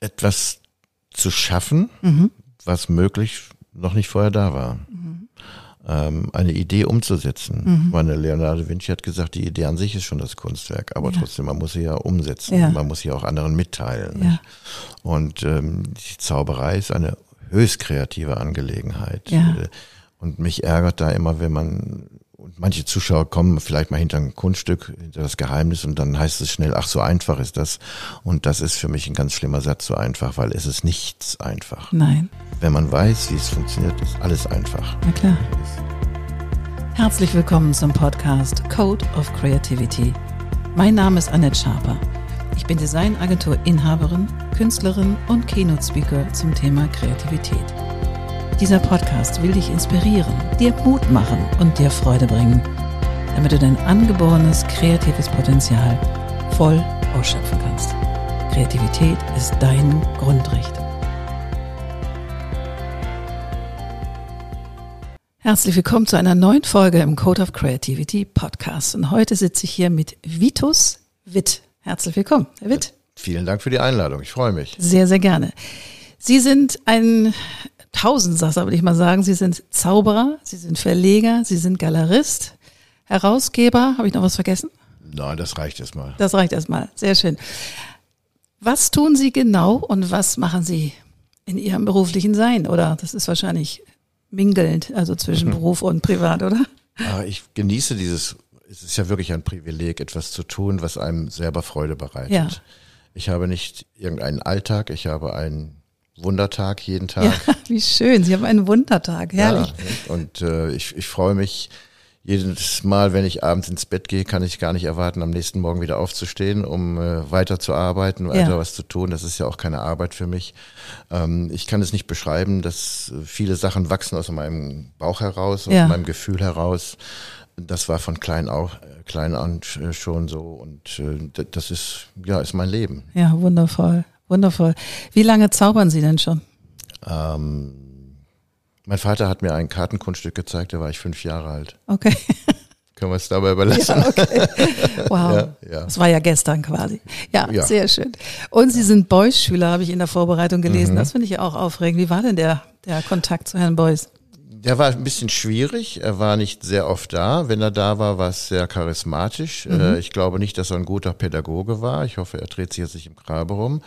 etwas zu schaffen, Mhm. was möglich noch nicht vorher da war. Ähm, eine Idee umzusetzen. Mhm. Meine, Leonardo da Vinci hat gesagt, die Idee an sich ist schon das Kunstwerk, aber Ja. trotzdem, man muss sie ja umsetzen. Ja. Man muss sie auch anderen mitteilen. Ja. Und ähm, die Zauberei ist eine höchst kreative Angelegenheit. Äh, Und mich ärgert da immer, wenn man und manche Zuschauer kommen vielleicht mal hinter ein Kunststück, hinter das Geheimnis und dann heißt es schnell, ach so einfach ist das. Und das ist für mich ein ganz schlimmer Satz, so einfach, weil es ist nichts einfach. Nein, Wenn man weiß, wie es funktioniert, ist alles einfach. na klar. Herzlich willkommen zum Podcast Code of Creativity. Mein Name ist Annette Schaper. Ich bin Designagentur-Inhaberin, Künstlerin und Keynote-Speaker zum Thema Kreativität. Dieser Podcast will dich inspirieren, dir Mut machen und dir Freude bringen, damit du dein angeborenes kreatives Potenzial voll ausschöpfen kannst. Kreativität ist dein Grundrecht. Herzlich willkommen zu einer neuen Folge im Code of Creativity Podcast. Und heute sitze ich hier mit Vitus Witt. Herzlich willkommen, Herr Witt. Vielen Dank für die Einladung. Ich freue mich. Sehr, sehr gerne. Sie sind ein Tausendsasser, würde ich mal sagen. Sie sind Zauberer, Sie sind Verleger, Sie sind Galerist, Herausgeber. Habe ich noch was vergessen? Nein, das reicht erstmal. Das reicht erstmal. Sehr schön. Was tun Sie genau und was machen Sie in Ihrem beruflichen Sein? Oder das ist wahrscheinlich mingelnd, also zwischen Beruf und Privat, oder? Aber ich genieße dieses, es ist ja wirklich ein Privileg, etwas zu tun, was einem selber Freude bereitet. Ja. Ich habe nicht irgendeinen Alltag, ich habe einen Wundertag jeden Tag. Ja, wie schön. Sie haben einen Wundertag. Herrlich. Ja, und äh, ich, ich freue mich jedes Mal, wenn ich abends ins Bett gehe, kann ich gar nicht erwarten, am nächsten Morgen wieder aufzustehen, um äh, weiter zu arbeiten, weiter Ja. was zu tun. Das ist ja auch keine Arbeit für mich. Ähm, ich kann es nicht beschreiben, dass äh, viele Sachen wachsen aus meinem Bauch heraus, aus Ja. meinem Gefühl heraus. Das war von klein auch, äh, klein an äh, schon so und äh, das ist ja ist mein Leben. Ja, wundervoll. Wundervoll. Wie lange zaubern Sie denn schon? Ähm, mein Vater hat mir ein Kartenkunststück gezeigt, da war ich fünf Jahre alt. Okay. Können wir es dabei überlassen? Ja, okay. Wow. Ja, ja. Das war ja gestern quasi. Ja, sehr schön. Und Sie sind Beuys-Schüler, habe ich in der Vorbereitung Mhm. gelesen. Das finde ich ja auch aufregend. Wie war denn der, der Kontakt zu Herrn Beuys? Der war ein bisschen schwierig. Er war nicht sehr oft da. Wenn er da war, war es sehr charismatisch. Äh, Ich glaube nicht, dass er ein guter Pädagoge war. Ich hoffe, er dreht sich jetzt nicht im Grabe rum.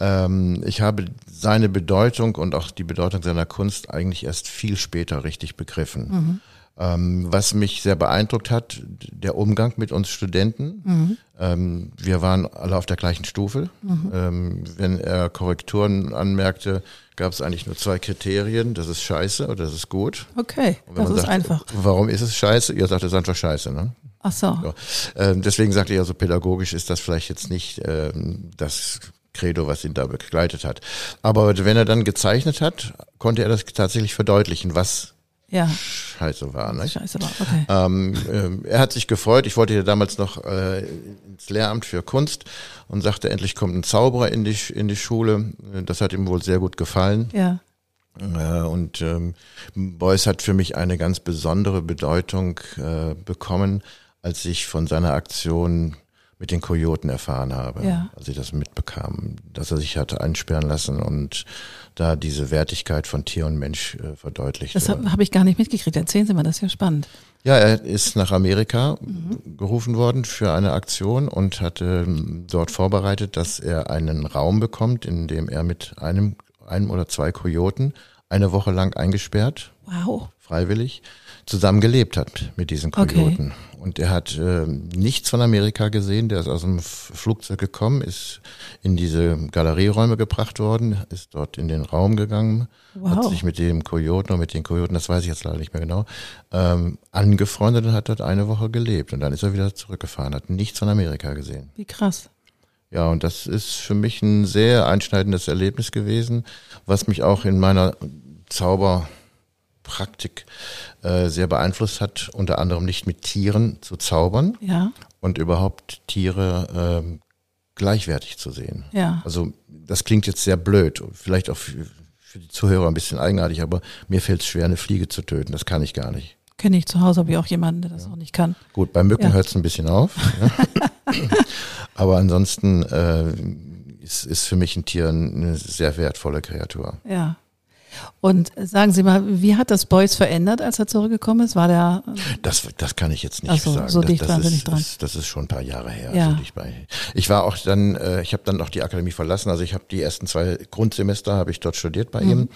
Ähm, ich habe seine Bedeutung und auch die Bedeutung seiner Kunst eigentlich erst viel später richtig begriffen. Ähm, was mich sehr beeindruckt hat, der Umgang mit uns Studenten. Ähm, wir waren alle auf der gleichen Stufe. Ähm, wenn er Korrekturen anmerkte, gab es eigentlich nur zwei Kriterien. Das ist scheiße oder das ist gut. Okay, das ist sagt, einfach. Warum ist es scheiße? Ihr sagt, es ist einfach scheiße. Ne? Ach so. So. Ähm, deswegen sagte ich ja so, pädagogisch ist das vielleicht jetzt nicht ähm, das Credo, was ihn da begleitet hat. Aber wenn er dann gezeichnet hat, konnte er das tatsächlich verdeutlichen, was Ja, scheiße war. Ne? scheiße war. Okay. Ähm, ähm, er hat sich gefreut. Ich wollte ja damals noch äh, ins Lehramt für Kunst und sagte, endlich kommt ein Zauberer in die, in die Schule. Das hat ihm wohl sehr gut gefallen. Ja, Äh, und ähm, Beuys hat für mich eine ganz besondere Bedeutung äh, bekommen, als ich von seiner Aktion mit den Kojoten erfahren habe, Ja. als ich das mitbekam, dass er sich hatte einsperren lassen und da diese Wertigkeit von Tier und Mensch äh, verdeutlicht. das habe hab ich gar nicht mitgekriegt. Erzählen Sie mal, das ist ja spannend. Ja, er ist nach Amerika Mhm. gerufen worden für eine Aktion und hatte ähm, dort vorbereitet, dass er einen Raum bekommt, in dem er mit einem, einem oder zwei Kojoten eine Woche lang eingesperrt, Wow. freiwillig, zusammen gelebt hat mit diesen Okay. Kojoten. Und er hat äh, nichts von Amerika gesehen, der ist aus dem Flugzeug gekommen, ist in diese Galerieräume gebracht worden, ist dort in den Raum gegangen, hat Wow. sich mit dem Kojoten oder mit den Kojoten, das weiß ich jetzt leider nicht mehr genau, ähm, angefreundet und hat dort eine Woche gelebt. Und dann ist er wieder zurückgefahren, hat nichts von Amerika gesehen. Wie krass. Ja, und das ist für mich ein sehr einschneidendes Erlebnis gewesen, was mich auch in meiner Zauberpraktik äh, sehr beeinflusst hat, unter anderem nicht mit Tieren zu zaubern Ja, und überhaupt Tiere ähm, gleichwertig zu sehen. ja. Also das klingt jetzt sehr blöd, vielleicht auch für, für die Zuhörer ein bisschen eigenartig, aber mir fällt es schwer, eine Fliege zu töten. Das kann ich gar nicht. Kenne ich zu Hause, habe ich auch jemanden, der das auch nicht kann. Gut, bei Mücken Ja. hört es ein bisschen auf. Ja. Aber ansonsten, äh, ist, ist für mich ein Tier eine sehr wertvolle Kreatur. Ja. Und sagen Sie mal, wie hat das Beuys verändert, als er zurückgekommen ist? War der? Das, das kann ich jetzt nicht so, sagen. so das, dicht das waren Sie ist, dran. Das, das ist schon ein paar Jahre her. Ja. So dicht bei. Ich war auch dann, äh, ich habe dann auch die Akademie verlassen. Also ich habe die ersten zwei Grundsemester habe ich dort studiert bei ihm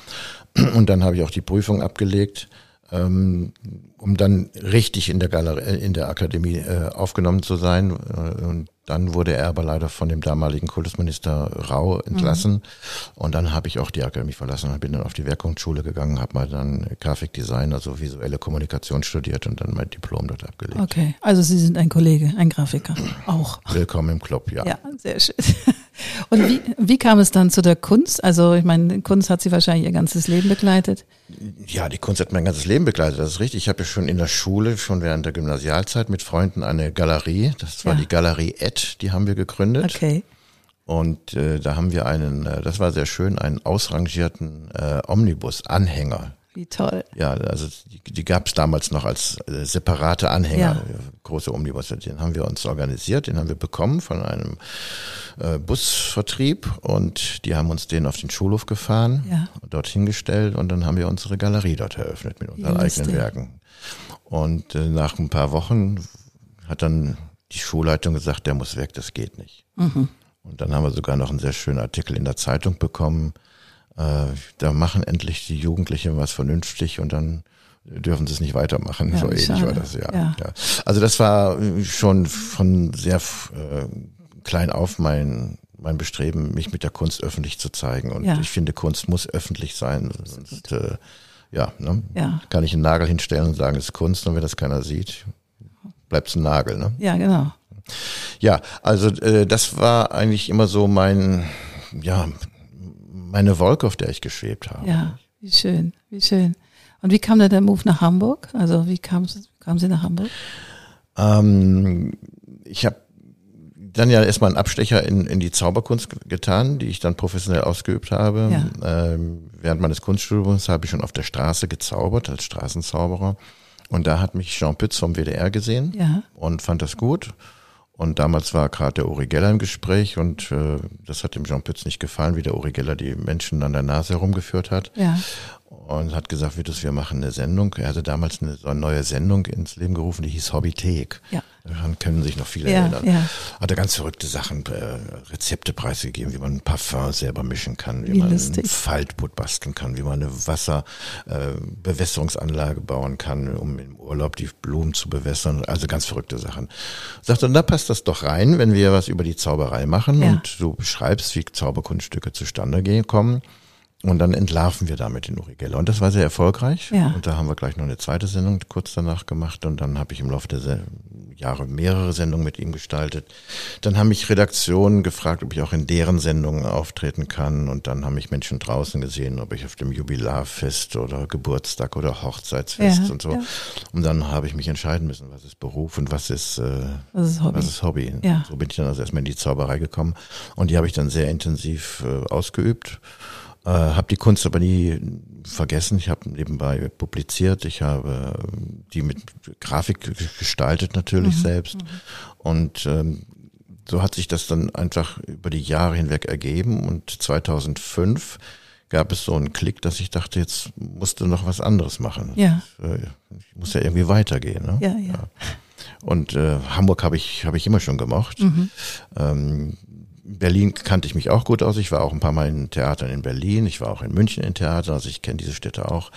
und dann habe ich auch die Prüfung abgelegt. Ähm, um dann richtig in der Galerie, äh, in der Akademie äh, aufgenommen zu sein. Äh, und dann wurde er aber leider von dem damaligen Kultusminister Rau entlassen. Und dann habe ich auch die Akademie verlassen und bin dann auf die Werkkunstschule gegangen, habe mal dann Grafikdesign, also visuelle Kommunikation studiert und dann mein Diplom dort abgelegt. Okay, also Sie sind ein Kollege, ein Grafiker, auch. Willkommen im Club, ja. Ja, sehr schön. Und wie, wie kam es dann zu der Kunst? Also ich meine, Kunst hat Sie wahrscheinlich Ihr ganzes Leben begleitet. Ja, die Kunst hat mein ganzes Leben begleitet, das ist richtig. Ich habe ja schon in der Schule, schon während der Gymnasialzeit mit Freunden eine Galerie, das war Ja. die Galerie Ed, die haben wir gegründet. Okay. Und äh, da haben wir einen, äh, das war sehr schön, einen ausrangierten äh, Omnibus-Anhänger. Wie toll. Ja, also die, die gab es damals noch als äh, separate Anhänger, Ja. große Omnibus. Den haben wir uns organisiert, den haben wir bekommen von einem äh, Busvertrieb und die haben uns den auf den Schulhof gefahren, Ja. dorthin gestellt und dann haben wir unsere Galerie dort eröffnet mit unseren lustig. eigenen Werken. Und äh, nach ein paar Wochen hat dann die Schulleitung gesagt, der muss weg, das geht nicht. Mhm. Und dann haben wir sogar noch einen sehr schönen Artikel in der Zeitung bekommen. Äh, da machen endlich die Jugendlichen was vernünftig und dann dürfen sie es nicht weitermachen. Ja, so ähnlich schade. war das, ja, Ja. ja. Also das war äh, schon von sehr äh, klein auf mein mein Bestreben, mich mit der Kunst öffentlich zu zeigen. Und Ja. ich finde, Kunst muss öffentlich sein. Sonst, äh, ja, ne? Ja. kann ich einen Nagel hinstellen und sagen, es ist Kunst. Und wenn das keiner sieht, bleibt es ein Nagel. Ne? Ja, genau. Ja, also äh, das war eigentlich immer so mein, ja, meine Wolke, auf der ich geschwebt habe. Ja, wie schön, wie schön. Und wie kam da der Move nach Hamburg? Also wie kam, kamen Sie nach Hamburg? Ähm, ich habe dann ja erstmal einen Abstecher in, in die Zauberkunst ge- getan, die ich dann professionell ausgeübt habe. Ähm, während meines Kunststudiums habe ich schon auf der Straße gezaubert, als Straßenzauberer. Und da hat mich Jean Pütz vom WDR gesehen Ja. und fand das gut. Und damals war gerade der Uri Geller im Gespräch und äh, das hat dem Jean Pütz nicht gefallen, wie der Uri Geller die Menschen an der Nase herumgeführt hat. Ja. Und hat gesagt, wir machen eine Sendung. Er hatte damals eine, so eine neue Sendung ins Leben gerufen, die hieß Hobbythek. Ja. Daran können sich noch viele Ja, erinnern. ja. Hat er ganz verrückte Sachen, äh, Rezepte preisgegeben, wie man ein Parfum selber mischen kann, wie, Wie man lustig. ein Faltboot basteln kann, wie man eine Wasserbewässerungsanlage äh, bauen kann, um im Urlaub die Blumen zu bewässern. Also ganz verrückte Sachen. Sagt er, da passt das doch rein, wenn wir was über die Zauberei machen Ja. und du beschreibst, wie Zauberkunststücke zustande gehen, kommen. Und dann entlarven wir damit den Uri Geller. Und das war sehr erfolgreich. Ja. Und da haben wir gleich noch eine zweite Sendung kurz danach gemacht. Und dann habe ich im Laufe der Se Jahre mehrere Sendungen mit ihm gestaltet. Dann haben mich Redaktionen gefragt, ob ich auch in deren Sendungen auftreten kann. Und dann haben mich Menschen draußen gesehen, ob ich auf dem Jubilarfest oder Geburtstag oder Hochzeitsfest Ja, und so. ja. Und dann habe ich mich entscheiden müssen, was ist Beruf und was ist, äh, Was ist Hobby? was ist Hobby. Ja. So bin ich dann also erstmal in die Zauberei gekommen. Und die habe ich dann sehr intensiv äh, ausgeübt. Äh, habe die Kunst aber nie vergessen. Ich habe nebenbei publiziert. Ich habe äh, die mit Grafik gestaltet natürlich Mhm. selbst. Und ähm, so hat sich das dann einfach über die Jahre hinweg ergeben. Und 2005 gab es so einen Klick, dass ich dachte, jetzt musste noch was anderes machen. Ja. Äh, Ich muss ja irgendwie weitergehen. Ne? Ja, ja. Und äh, Hamburg habe ich, habe ich immer schon gemocht. Mhm. Ähm, Berlin kannte ich mich auch gut aus. Ich war auch ein paar Mal in Theatern in Berlin. Ich war auch in München in Theatern. Also ich kenne diese Städte auch.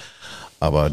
Aber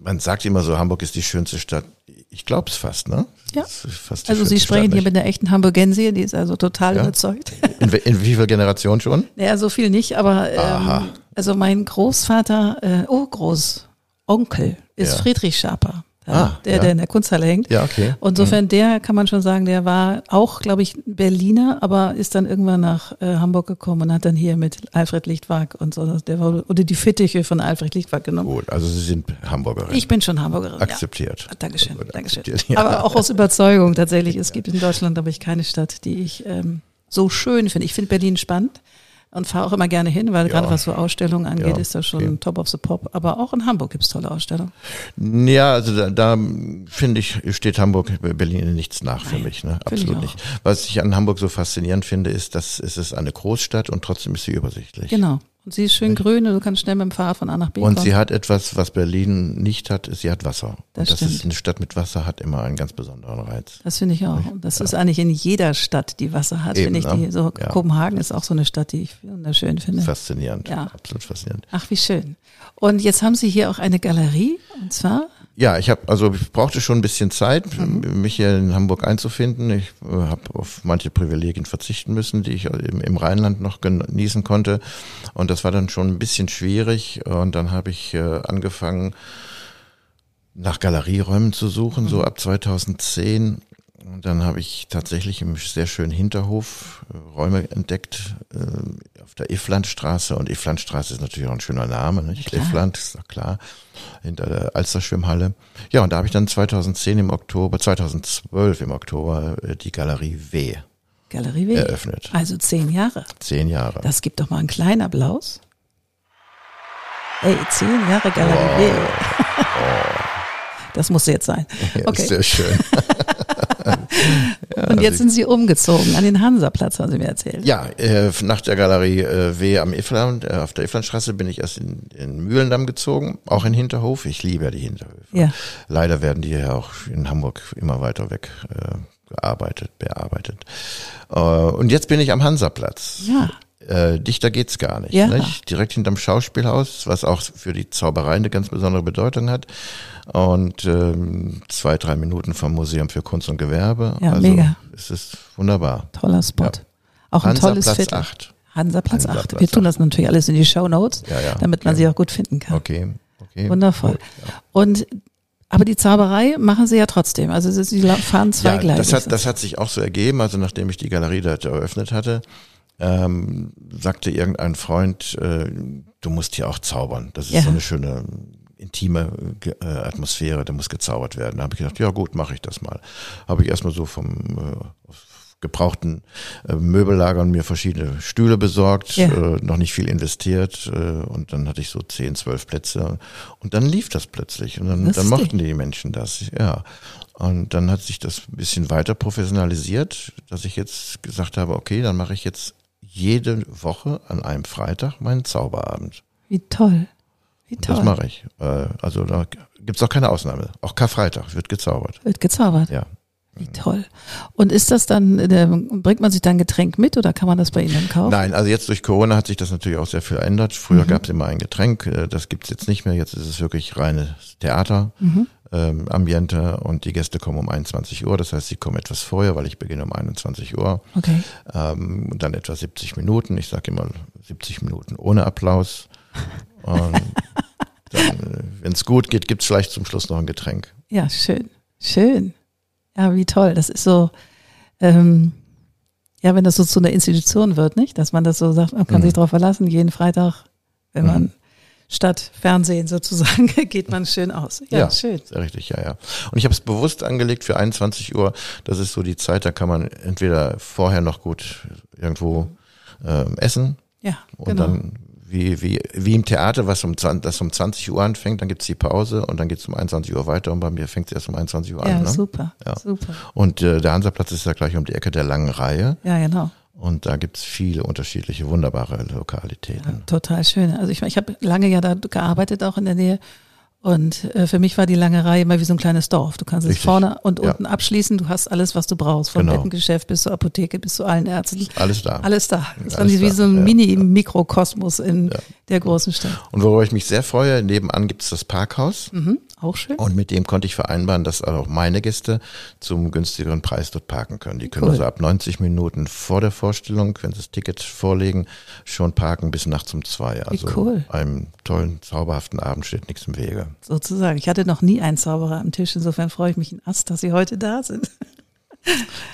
man sagt immer so, Hamburg ist die schönste Stadt. Ich glaube es fast, ne? Ja. Fast Also Sie sprechen Stadt, hier mit einer echten Hamburgensie, die ist also total Ja? überzeugt. in, in wie viel Generation schon? Naja, so viel nicht, aber ähm, also mein Großvater, äh, oh Großonkel ist Ja. Friedrich Schaper, Ah, der, ja. der in der Kunsthalle hängt. Ja, okay. Und insofern, der kann man schon sagen, der war auch, glaube ich, Berliner, aber ist dann irgendwann nach äh, Hamburg gekommen und hat dann hier mit Alfred Lichtwag und so, der war, oder die Fittiche von Alfred Lichtwag genommen. Gut, also Sie sind Hamburgerin. Ich bin schon Hamburgerin. Akzeptiert. Ja. Dankeschön, Gut, Dankeschön. akzeptiert, ja. Aber auch aus Überzeugung tatsächlich. Es gibt in Deutschland, glaube ich, keine Stadt, die ich ähm, so schön finde. Ich finde Berlin spannend. Und fahre auch immer gerne hin, weil Ja. gerade was so Ausstellungen angeht, Ja, ist das schon okay. top of the pop. Aber auch in Hamburg gibt's tolle Ausstellungen. Ja, also da, da finde ich, steht Hamburg Berlin in nichts nach für mich, ne? Absolut nicht. Was ich an Hamburg so faszinierend finde, ist, dass es ist eine Großstadt und trotzdem ist sie übersichtlich. Genau. Und sie ist schön grün und du kannst schnell mit dem Fahrrad von A nach B Und kommen. sie hat etwas, was Berlin nicht hat, ist, sie hat Wasser. Das und das ist eine Stadt mit Wasser hat immer einen ganz besonderen Reiz. Das finde ich auch. Und das ist eigentlich in jeder Stadt, die Wasser hat, finde ich. ne? Die, so Ja. Kopenhagen ist auch so eine Stadt, die ich wunderschön finde. Faszinierend. Ja. Absolut faszinierend. Ach, wie schön. Und jetzt haben Sie hier auch eine Galerie, und zwar, Ja, ich habe also ich brauchte schon ein bisschen Zeit, Mhm. mich hier in Hamburg einzufinden. Ich äh, habe auf manche Privilegien verzichten müssen, die ich im, Rheinland noch genießen konnte. Und das war dann schon ein bisschen schwierig. Und dann habe ich äh, angefangen, nach Galerieräumen zu suchen, Mhm. so ab 2010. Und dann habe ich tatsächlich im sehr schönen Hinterhof äh, Räume entdeckt, äh, auf der Iflandstraße. Und Iflandstraße ist natürlich auch ein schöner Name, nicht? klar. Ifland, ist doch klar, hinter der Alsterschwimmhalle. Ja, und da habe ich dann 2010 im Oktober, 2012 im Oktober äh, die Galerie W Galerie W. eröffnet. Also zehn Jahre. Zehn Jahre. Das gibt doch mal einen kleinen Applaus. Ey, zehn Jahre Galerie W. Das muss jetzt sein. Ja, Okay. Sehr schön. Und jetzt sind Sie umgezogen an den Hansaplatz, haben Sie mir erzählt. Ja, äh, nach der Galerie äh, W am Ifland, äh, auf der Iflandstraße bin ich erst in, in Mühlendamm gezogen, auch in Hinterhof. Ich liebe ja die Hinterhöfe. Ja. Leider werden die ja auch in Hamburg immer weiter weg äh, gearbeitet, bearbeitet. Äh, und jetzt bin ich am Hansaplatz. Ja. Äh, dichter geht's gar nicht, Ja. nicht. Direkt hinterm Schauspielhaus, was auch für die Zauberei eine ganz besondere Bedeutung hat. Und ähm, zwei, drei Minuten vom Museum für Kunst und Gewerbe. Ja, also mega. Es ist wunderbar. Toller Spot. Ja. Auch ein tolles Hansaplatz Viertel. 8. Hansaplatz 8. Hansaplatz Wir tun 8. das natürlich alles in die Show Notes, Ja, ja. damit man Okay. sie auch gut finden kann. Okay, okay. Wundervoll. Gut, ja. Und aber die Zauberei machen sie ja trotzdem. Also sie- fahren Ja, zweigleisig. das hat, das hat sich auch so ergeben. Also nachdem ich die Galerie dort eröffnet hatte, ähm, sagte irgendein Freund, äh, du musst hier auch zaubern. Das ist Ja. so eine schöne intime äh, Atmosphäre, da muss gezaubert werden. Da habe ich gedacht, ja gut, mache ich das mal. Habe ich erstmal so vom äh, gebrauchten äh, Möbellagern mir verschiedene Stühle besorgt, Ja. äh, noch nicht viel investiert äh, und dann hatte ich so 10, 12 Plätze und dann lief das plötzlich und dann, Lustig. dann mochten die Menschen das, ja. Und dann hat sich das ein bisschen weiter professionalisiert, dass ich jetzt gesagt habe, okay, dann mache ich jetzt jede Woche an einem Freitag meinen Zauberabend. Wie toll. Wie toll. Das mache ich. Äh, Also da gibt's auch keine Ausnahme. Auch Karfreitag wird gezaubert. Wird gezaubert. Ja. Wie toll. Und ist das dann, äh, bringt man sich dann ein Getränk mit oder kann man das bei Ihnen kaufen? Nein, also jetzt durch Corona hat sich das natürlich auch sehr viel verändert. Früher gab's immer ein Getränk, äh, das gibt's jetzt nicht mehr. Jetzt ist es wirklich reines Theater, ähm, Ambiente und die Gäste kommen um 21 Uhr. Das heißt, sie kommen etwas vorher, weil ich beginne um 21 Uhr. Okay. Ähm, und dann etwa 70 Minuten. Ich sage immer 70 Minuten ohne Applaus. Und wenn es gut geht, gibt's vielleicht zum Schluss noch ein Getränk. Ja, schön. Schön. Ja, wie toll. Das ist so, ähm, ja, wenn das so zu einer Institution wird, nicht? Dass man das so sagt, man kann Mhm. sich darauf verlassen, jeden Freitag, wenn Mhm. man statt Fernsehen sozusagen, geht man schön aus. Ja, schön. Sehr richtig, ja, ja. Und ich habe es bewusst angelegt für 21 Uhr. Das ist so die Zeit, da kann man entweder vorher noch gut irgendwo ähm, essen Ja, und genau. dann wie, wie, wie im Theater, was um, 20, das um 20 Uhr anfängt, dann gibt's die Pause und dann geht's um 21 Uhr weiter und bei mir fängt es erst um 21 Uhr ja, an. Ne? super, Ja. super. Und äh, der Hansaplatz ist ja gleich um die Ecke der langen Reihe Ja, genau. Und da gibt's viele unterschiedliche, wunderbare Lokalitäten. Total schön. Also ich, ich habe lange ja da gearbeitet, auch in der Nähe. Und äh, für mich war die lange Reihe immer wie so ein kleines Dorf. Du kannst es Richtig. vorne und Ja. unten abschließen. Du hast alles, was du brauchst. Vom Genau. Bettengeschäft bis zur Apotheke, bis zu allen Ärzten. Alles da. Alles da. Das Alles wie da, so ein ja, Mini-Mikrokosmos in Ja. der großen Stadt. Und worüber ich mich sehr freue, nebenan gibt's das Parkhaus. Mhm, auch schön. Und mit dem konnte ich vereinbaren, dass auch meine Gäste zum günstigeren Preis dort parken können. Die können Cool. also ab 90 Minuten vor der Vorstellung, wenn sie das Ticket vorlegen, schon parken bis nachts um zwei. Also cool. einem tollen, zauberhaften Abend steht nichts im Wege. Sozusagen. Ich hatte noch nie einen Zauberer am Tisch. Insofern freue ich mich in Ast, dass Sie heute da sind.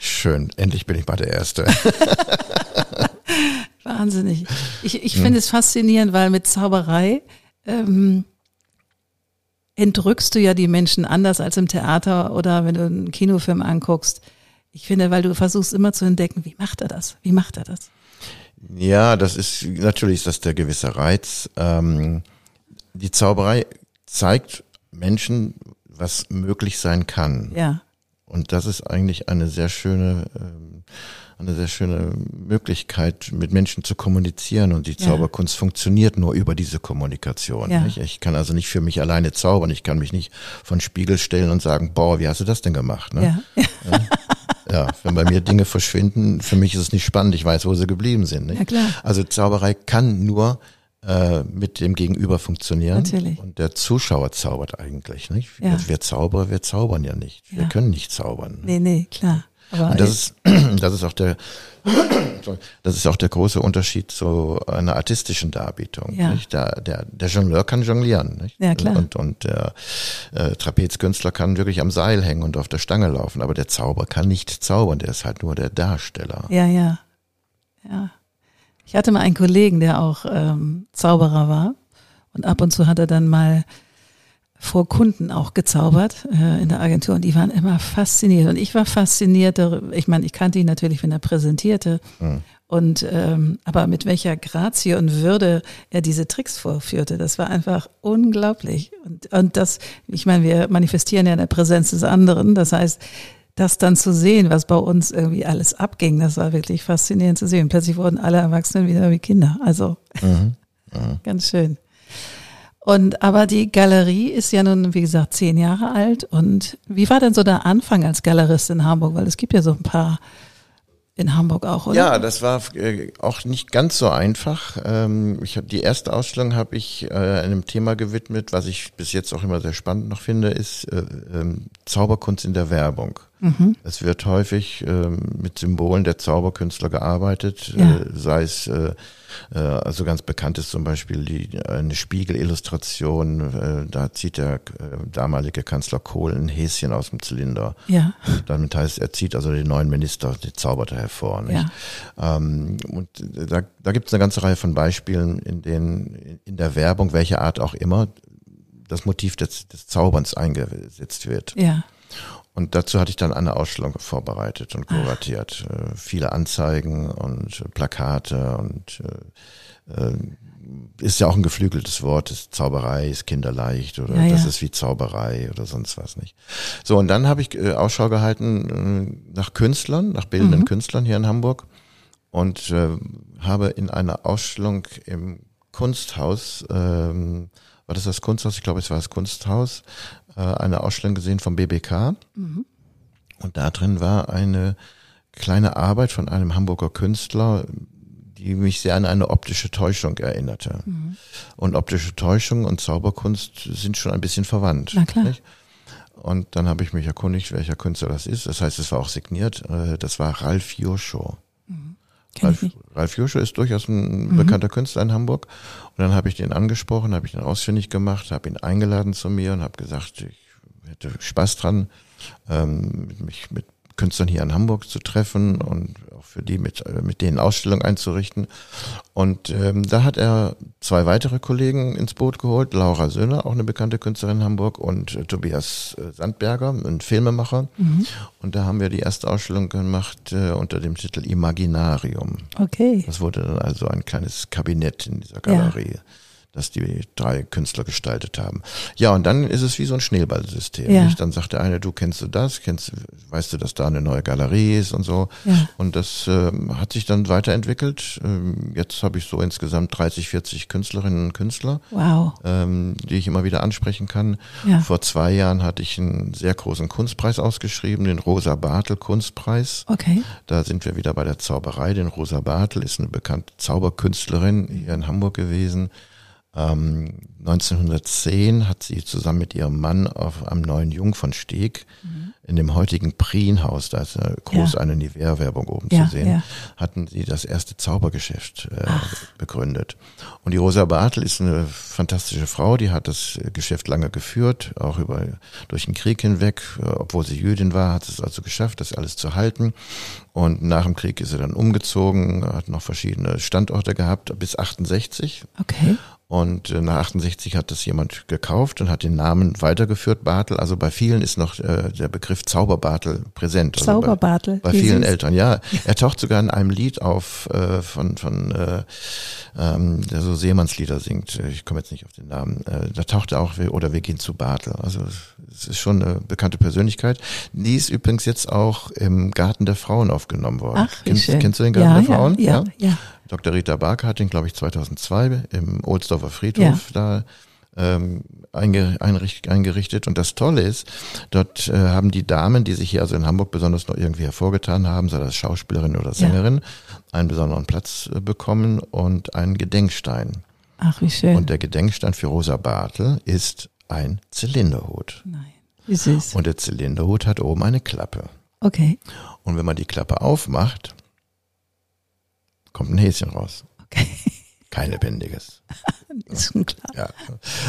Schön, endlich bin ich mal der Erste. Wahnsinnig. Ich, ich finde es faszinierend, weil mit Zauberei ähm, entrückst du ja die Menschen anders als im Theater oder wenn du einen Kinofilm anguckst. Ich finde, weil du versuchst immer zu entdecken, wie macht er das? Wie macht er das? Ja, das ist natürlich ist das der gewisse Reiz. Ähm, die Zauberei zeigt Menschen, was möglich sein kann. Ja. Und das ist eigentlich eine sehr schöne, ähm, eine sehr schöne Möglichkeit, mit Menschen zu kommunizieren. Und die Ja. Zauberkunst funktioniert nur über diese Kommunikation. Ja. Ich kann also nicht für mich alleine zaubern. Ich kann mich nicht von Spiegel stellen und sagen, boah, wie hast du das denn gemacht? Ne? Ja. Ja, wenn bei mir Dinge verschwinden, für mich ist es nicht spannend. Ich weiß, wo sie geblieben sind. Ja, klar. Also Zauberei kann nur äh, mit dem Gegenüber funktionieren. Natürlich. Und der Zuschauer zaubert eigentlich. Nicht? Ja. Wir, wir Zauberer, wir zaubern ja nicht. Wir Ja. können nicht zaubern. Nee, nee, klar. Aber Und das ist, das ist auch der, das ist auch der große Unterschied zu einer artistischen Darbietung. Ja. Nicht? Der, der, der Jongleur kann jonglieren. Nicht? Ja, klar. Und, und der äh, Trapezkünstler kann wirklich am Seil hängen und auf der Stange laufen. Aber der Zauber kann nicht zaubern. Der ist halt nur der Darsteller. Ja, ja. Ja. Ich hatte mal einen Kollegen, der auch ähm, Zauberer war. Und ab und zu hat er dann mal vor Kunden auch gezaubert äh, in der Agentur und die waren immer fasziniert. Und ich war fasziniert, ich meine, ich kannte ihn natürlich, wenn er präsentierte. Und ähm, aber mit welcher Grazie und Würde er diese Tricks vorführte, das war einfach unglaublich. Und, und das, ich meine, wir manifestieren ja in der Präsenz des anderen. Das heißt, das dann zu sehen, was bei uns irgendwie alles abging, das war wirklich faszinierend zu sehen. Plötzlich wurden alle Erwachsenen wieder wie Kinder. Also ganz schön. Und aber die Galerie ist ja nun, wie gesagt, zehn Jahre alt. Und wie war denn so der Anfang als Galerist in Hamburg? Weil es gibt ja so ein paar in Hamburg auch, oder? Ja, das war äh, auch nicht ganz so einfach. Ähm, ich hab, die erste Ausstellung habe ich äh, einem Thema gewidmet, was ich bis jetzt auch immer sehr spannend noch finde, ist äh, ähm, Zauberkunst in der Werbung. Mhm. Es wird häufig ähm, mit Symbolen der Zauberkünstler gearbeitet, Ja. sei es also ganz bekannt ist zum Beispiel die, eine Spiegelillustration, da zieht der damalige Kanzler Kohl ein Häschen aus dem Zylinder. Ja, Damit heißt, er zieht also den neuen Minister, die zaubert er hervor. Nicht? Ähm, und da, da gibt es eine ganze Reihe von Beispielen, in denen in der Werbung, welcher Art auch immer, das Motiv des, des Zauberns eingesetzt wird. ja. Und dazu hatte ich dann eine Ausstellung vorbereitet und kuratiert. Äh, viele Anzeigen und Plakate und äh, äh, ist ja auch ein geflügeltes Wort, ist Zauberei, ist kinderleicht oder Ja, das ja. ist wie Zauberei oder sonst was nicht. So, und dann habe ich äh, Ausschau gehalten äh, nach Künstlern, nach bildenden Mhm. Künstlern hier in Hamburg und äh, habe in einer Ausstellung im Kunsthaus, ähm, war das das Kunsthaus? Ich glaube, es war das Kunsthaus, äh, eine Ausstellung gesehen vom BBK. Und da drin war eine kleine Arbeit von einem Hamburger Künstler, die mich sehr an eine optische Täuschung erinnerte. Und optische Täuschung und Zauberkunst sind schon ein bisschen verwandt. Na klar. Nicht? Und dann habe ich mich erkundigt, welcher Künstler das ist. Das heißt, es war auch signiert. Äh, Das war Ralf Joscho. Kenn ich Ralf. Ralf Joscho ist durchaus ein bekannter Künstler in Hamburg. Und dann habe ich den angesprochen, habe ich ihn ausfindig gemacht, habe ihn eingeladen zu mir und habe gesagt, ich hätte Spaß dran, ähm, mich mit Künstlern hier in Hamburg zu treffen und auch für die mit, äh, mit denen Ausstellungen einzurichten. Und ähm, da hat er zwei weitere Kollegen ins Boot geholt, Laura Söhner, auch eine bekannte Künstlerin in Hamburg, und äh, Tobias äh, Sandberger, ein Filmemacher. Und da haben wir die erste Ausstellung gemacht äh, unter dem Titel Imaginarium. Okay. Das wurde dann also ein kleines Kabinett in dieser Galerie, das die drei Künstler gestaltet haben. Ja, und dann ist es wie so ein Schneeballsystem. Ja. Dann sagt der eine, du kennst du das, kennst, weißt du, dass da eine neue Galerie ist und so. Ja. Und das ähm, hat sich dann weiterentwickelt. Ähm, jetzt habe ich so insgesamt 30, 40 Künstlerinnen und Künstler, Wow. ähm, die ich immer wieder ansprechen kann. Ja. Vor zwei Jahren hatte ich einen sehr großen Kunstpreis ausgeschrieben, den Rosa Bartel Kunstpreis. Okay. Da sind wir wieder bei der Zauberei, denn Rosa Bartel ist eine bekannte Zauberkünstlerin hier in Hamburg gewesen. Ähm, 1910 hat sie zusammen mit ihrem Mann auf am neuen Jungfernsteg in dem heutigen Prienhaus, da ist eine groß Ja. eine Nivea-Werbung oben Ja, zu sehen, ja. hatten sie das erste Zaubergeschäft äh, begründet. Und die Rosa Bartel ist eine fantastische Frau, die hat das Geschäft lange geführt, auch über durch den Krieg hinweg. Äh, Obwohl sie Jüdin war, hat sie es also geschafft, das alles zu halten. Und nach dem Krieg ist sie dann umgezogen, hat noch verschiedene Standorte gehabt, bis 68. Okay. Und äh, nach 68 hat das jemand gekauft und hat den Namen weitergeführt, Bartel. Also bei vielen ist noch äh, der Begriff Zauberbartel präsent. Also Zauberbartel. Bei, bei vielen. Eltern, ja. Er taucht sogar in einem Lied auf äh, von, von äh, ähm, der so Seemannslieder singt. Ich komme jetzt nicht auf den Namen. Äh, da taucht er auch, oder wir gehen zu Bartel. Also es ist schon eine bekannte Persönlichkeit. Die ist übrigens jetzt auch im Garten der Frauen aufgenommen worden. Ach, wie kennst, schön. kennst du den Garten ja, der Frauen? Ja, ja, ja. Dr. Rita Barker hat den, glaube ich, 2002 im Ohlsdorfer Friedhof da ähm, eingerichtet. Und das Tolle ist, dort äh, haben die Damen, die sich hier also in Hamburg besonders noch irgendwie hervorgetan haben, sei das Schauspielerin oder Sängerin, ja. einen besonderen Platz äh, bekommen und einen Gedenkstein. Ach, wie schön. Und der Gedenkstein für Rosa Bartel ist ein Zylinderhut. Nein. Wie süß. Und der Zylinderhut hat oben eine Klappe. Okay. Und wenn man die Klappe aufmacht, kommt ein Häschen raus. Okay. Kein lebendiges. ist schon klar. Ja.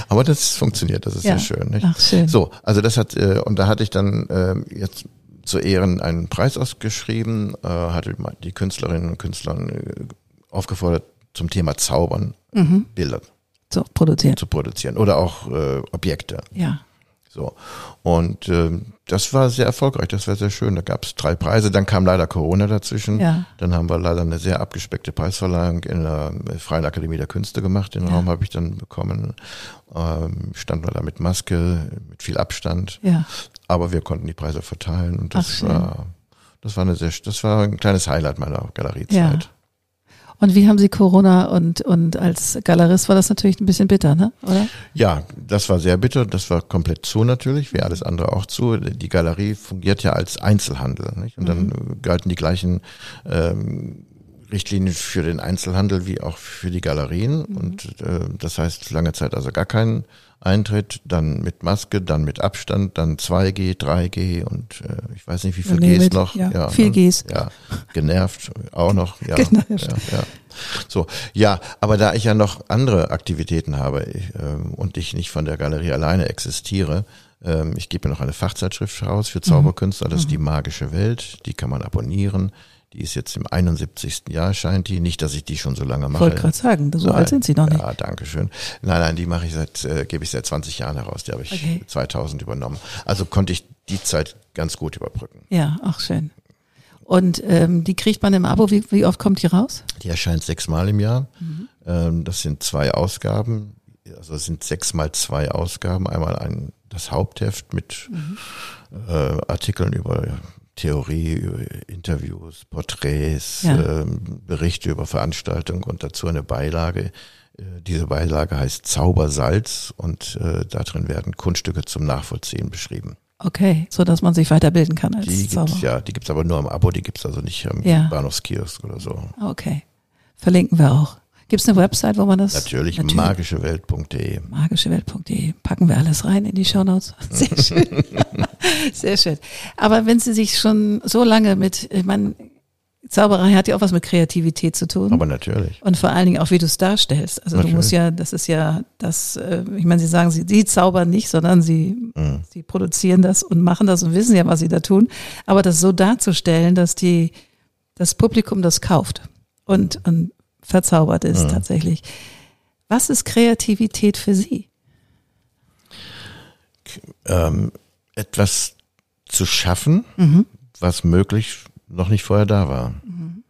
Aber das funktioniert, das ist ja. sehr schön. Nicht? Ach, schön. So, also das hat, äh, und da hatte ich dann äh, jetzt zu Ehren einen Preis ausgeschrieben, äh, hatte die Künstlerinnen und Künstler äh, aufgefordert, zum Thema Zaubern mhm. Bilder zu produzieren. zu produzieren oder auch äh, Objekte. Ja. So. Und äh, das war sehr erfolgreich, das war sehr schön. Da gab es drei Preise, dann kam leider Corona dazwischen. Ja. Dann haben wir leider eine sehr abgespeckte Preisverleihung in der Freien Akademie der Künste gemacht. Den ja. Raum habe ich dann bekommen. Ähm, standen wir da mit Maske, mit viel Abstand. Ja. Aber wir konnten die Preise verteilen und das Ach, war das war eine sehr, das war ein kleines Highlight meiner Galeriezeit. Ja. Und wie haben Sie Corona und, und als Galerist war das natürlich ein bisschen bitter, ne? oder? Ja, das war sehr bitter. Das war komplett zu natürlich, wie alles andere auch zu. Die Galerie fungiert ja als Einzelhandel. Nicht? Und mhm. dann galten die gleichen ähm, Richtlinien für den Einzelhandel wie auch für die Galerien. Mhm. Und äh, das heißt lange Zeit also gar keinen Eintritt, dann mit Maske, dann mit Abstand, dann 2G, 3G und äh, ich weiß nicht, wie viel Gs noch. Ja, ja viel ne? Gs. Ja, genervt auch noch. Ja, genervt. Ja, ja. So, ja, aber da ich ja noch andere Aktivitäten habe ich, äh, und ich nicht von der Galerie alleine existiere, äh, ich gebe mir noch eine Fachzeitschrift raus für Zauberkünstler, das ist die mhm. magische Welt, die kann man abonnieren. Die ist jetzt im 71. Jahr, scheint die. Nicht, dass ich die schon so lange mache. Ich wollte gerade sagen, so nein, alt sind Sie noch nicht. Ja, danke schön. Nein, nein, die mache ich seit, äh, gebe ich seit 20 Jahren heraus. Die habe ich okay. 2000 übernommen. Also konnte ich die Zeit ganz gut überbrücken. Ja, auch schön. Und ähm, die kriegt man im Abo. Wie, wie oft kommt die raus? Die erscheint sechsmal im Jahr. Mhm. Ähm, das sind zwei Ausgaben. Also es sind sechs mal zwei Ausgaben. Einmal ein, das Hauptheft mit mhm. äh, Artikeln über Theorie, Interviews, Porträts, ja. ähm, Berichte über Veranstaltungen und dazu eine Beilage. Äh, diese Beilage heißt Zaubersalz und äh, darin werden Kunststücke zum Nachvollziehen beschrieben. Okay, so dass man sich weiterbilden kann als die Zauberer. Gibt's, ja, die gibt's aber nur im Abo, die gibt's also nicht im ja. Bahnhofskiosk oder so. Okay, verlinken wir auch. Gibt es eine Website, wo man das? Natürlich, natürlich. magischewelt.de. Magischewelt.de. Packen wir alles rein in die Shownotes. Sehr schön. Sehr schön. Aber wenn Sie sich schon so lange mit, ich meine, Zauberei hat ja auch was mit Kreativität zu tun. Aber natürlich. Und vor allen Dingen auch, wie du es darstellst. Also natürlich. du musst ja, das ist ja das, äh, ich meine, sie sagen, sie, sie zaubern nicht, sondern sie, mhm. sie produzieren das und machen das und wissen ja, was sie da tun. Aber das so darzustellen, dass die, das Publikum das kauft und, und verzaubert ist mhm. tatsächlich. Was ist Kreativität für Sie? Ähm, etwas zu schaffen, mhm. was möglich noch nicht vorher da war. Mhm.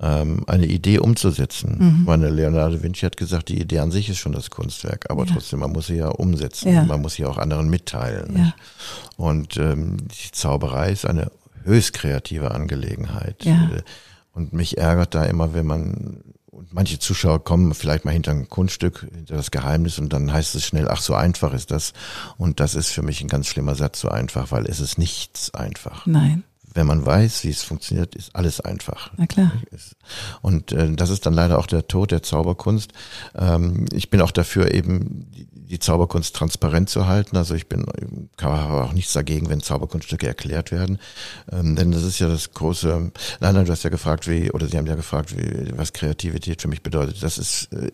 Ähm, eine Idee umzusetzen. Mhm. Meine Leonardo Vinci hat gesagt, die Idee an sich ist schon das Kunstwerk, aber ja. trotzdem, man muss sie ja umsetzen. Ja. Man muss sie auch anderen mitteilen. Ja. Und ähm, die Zauberei ist eine höchst kreative Angelegenheit. Ja. Und mich ärgert da immer, wenn man und manche Zuschauer kommen vielleicht mal hinter ein Kunststück, hinter das Geheimnis und dann heißt es schnell, ach, so einfach ist das. Und das ist für mich ein ganz schlimmer Satz, so einfach, weil es ist nichts einfach. Nein wenn man weiß, wie es funktioniert, ist alles einfach. Na klar. Und äh, das ist dann leider auch der Tod der Zauberkunst. Ähm, ich bin auch dafür, eben die, Zauberkunst transparent zu halten. Also ich bin, kann auch nichts dagegen, wenn Zauberkunststücke erklärt werden. Ähm, denn das ist ja das große, nein, nein, du hast ja gefragt, wie, oder Sie haben ja gefragt, wie, was Kreativität für mich bedeutet. Das ist äh,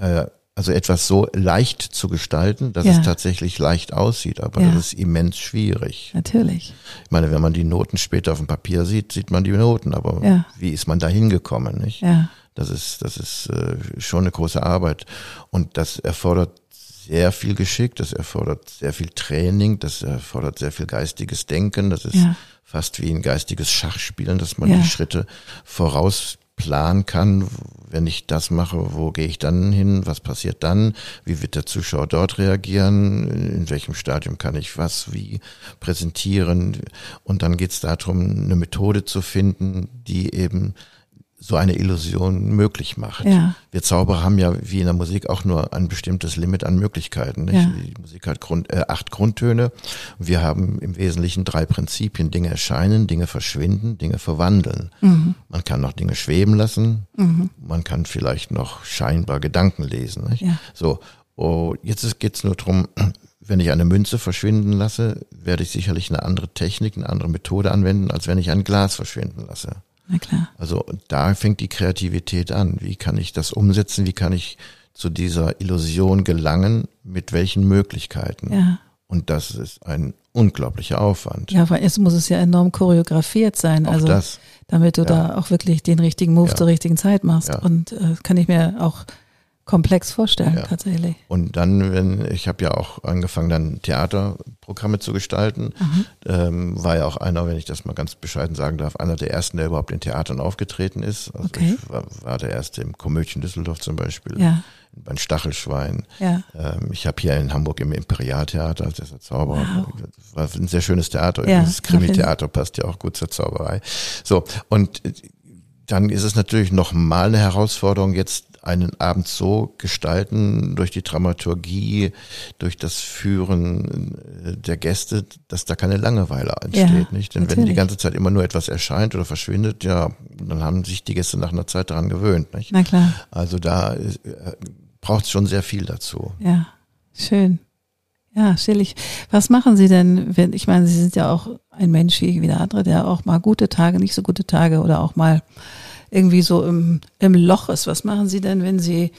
äh, also etwas so leicht zu gestalten, dass ja. es tatsächlich leicht aussieht, aber ja. das ist immens schwierig. Natürlich. Ich meine, wenn man die Noten später auf dem Papier sieht, sieht man die Noten, aber ja. wie ist man da hingekommen, nicht? Ja. Das ist, das ist äh, schon eine große Arbeit und das erfordert sehr viel Geschick, das erfordert sehr viel Training, das erfordert sehr viel geistiges Denken, das ist Ja. fast wie ein geistiges Schachspielen, dass man Ja. die Schritte vorausplanen kann. Wenn ich das mache, wo gehe ich dann hin? Was passiert dann? Wie wird der Zuschauer dort reagieren? In welchem Stadium kann ich was wie präsentieren? Und dann geht es darum, eine Methode zu finden, die eben so eine Illusion möglich macht. Ja. Wir Zauberer haben ja wie in der Musik auch nur ein bestimmtes Limit an Möglichkeiten. Nicht? Ja. Die Musik hat Grund, äh, acht Grundtöne. Wir haben im Wesentlichen drei Prinzipien. Dinge erscheinen, Dinge verschwinden, Dinge verwandeln. Mhm. Man kann noch Dinge schweben lassen. Man kann vielleicht noch scheinbar Gedanken lesen. Nicht? Ja. So, oh, jetzt geht es nur drum, wenn ich eine Münze verschwinden lasse, werde ich sicherlich eine andere Technik, eine andere Methode anwenden, als wenn ich ein Glas verschwinden lasse. Na klar. Also da fängt die Kreativität an. Wie kann ich das umsetzen? Wie kann ich zu dieser Illusion gelangen? Mit welchen Möglichkeiten? Ja. Und das ist ein unglaublicher Aufwand. Ja, weil es muss es ja enorm choreografiert sein. Auch also das. damit du da auch wirklich den richtigen Move Ja. zur richtigen Zeit machst. Ja. Und äh, kann ich mir auch komplex vorstellen, Ja. tatsächlich. Und dann, wenn ich habe ja auch angefangen, dann Theaterprogramme zu gestalten, ähm, war ja auch einer, wenn ich das mal ganz bescheiden sagen darf, einer der ersten, der überhaupt in Theatern aufgetreten ist. Also Okay. ich war, war der erste im Komödien Düsseldorf zum Beispiel, Ja, beim Stachelschwein. ja. Ähm, ich habe hier in Hamburg im Imperialtheater, das ist der Zauberer, das war ein sehr schönes Theater. Ja, das Krimi-Theater passt ja auch gut zur Zauberei. So, und äh, dann ist es natürlich noch mal eine Herausforderung, jetzt einen Abend so gestalten, durch die Dramaturgie, durch das Führen äh, der Gäste, dass da keine Langeweile entsteht. Ja, nicht? Denn wenn natürlich. die ganze Zeit immer nur etwas erscheint oder verschwindet, ja, dann haben sich die Gäste nach einer Zeit daran gewöhnt. Nicht? Na klar, Also da äh, braucht es schon sehr viel dazu. ja. Schön. Ja, chillig. Was machen Sie denn, wenn, ich meine, Sie sind ja auch ein Mensch wie der andere, der auch mal gute Tage, nicht so gute Tage oder auch mal irgendwie so im, im Loch ist. Was machen Sie denn, wenn Sie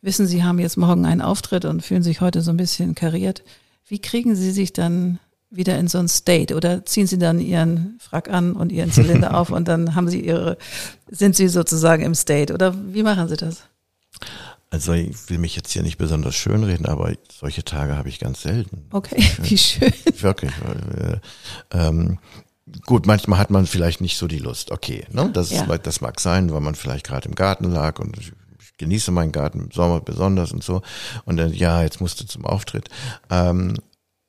wissen, Sie haben jetzt morgen einen Auftritt und fühlen sich heute so ein bisschen kariert? Wie kriegen Sie sich dann wieder in so ein State oder ziehen Sie dann Ihren Frack an und Ihren Zylinder auf und dann haben Sie Ihre, sind Sie sozusagen im State oder wie machen Sie das? Also ich will mich jetzt hier nicht besonders schönreden, aber solche Tage habe ich ganz selten. Okay, wie schön. Wirklich. Weil, äh, ähm, gut, manchmal hat man vielleicht nicht so die Lust. Okay, ne? das, ist, Ja. das mag sein, weil man vielleicht gerade im Garten lag und ich, ich genieße meinen Garten im Sommer besonders und so. Und dann, ja, jetzt musst du zum Auftritt. Ähm,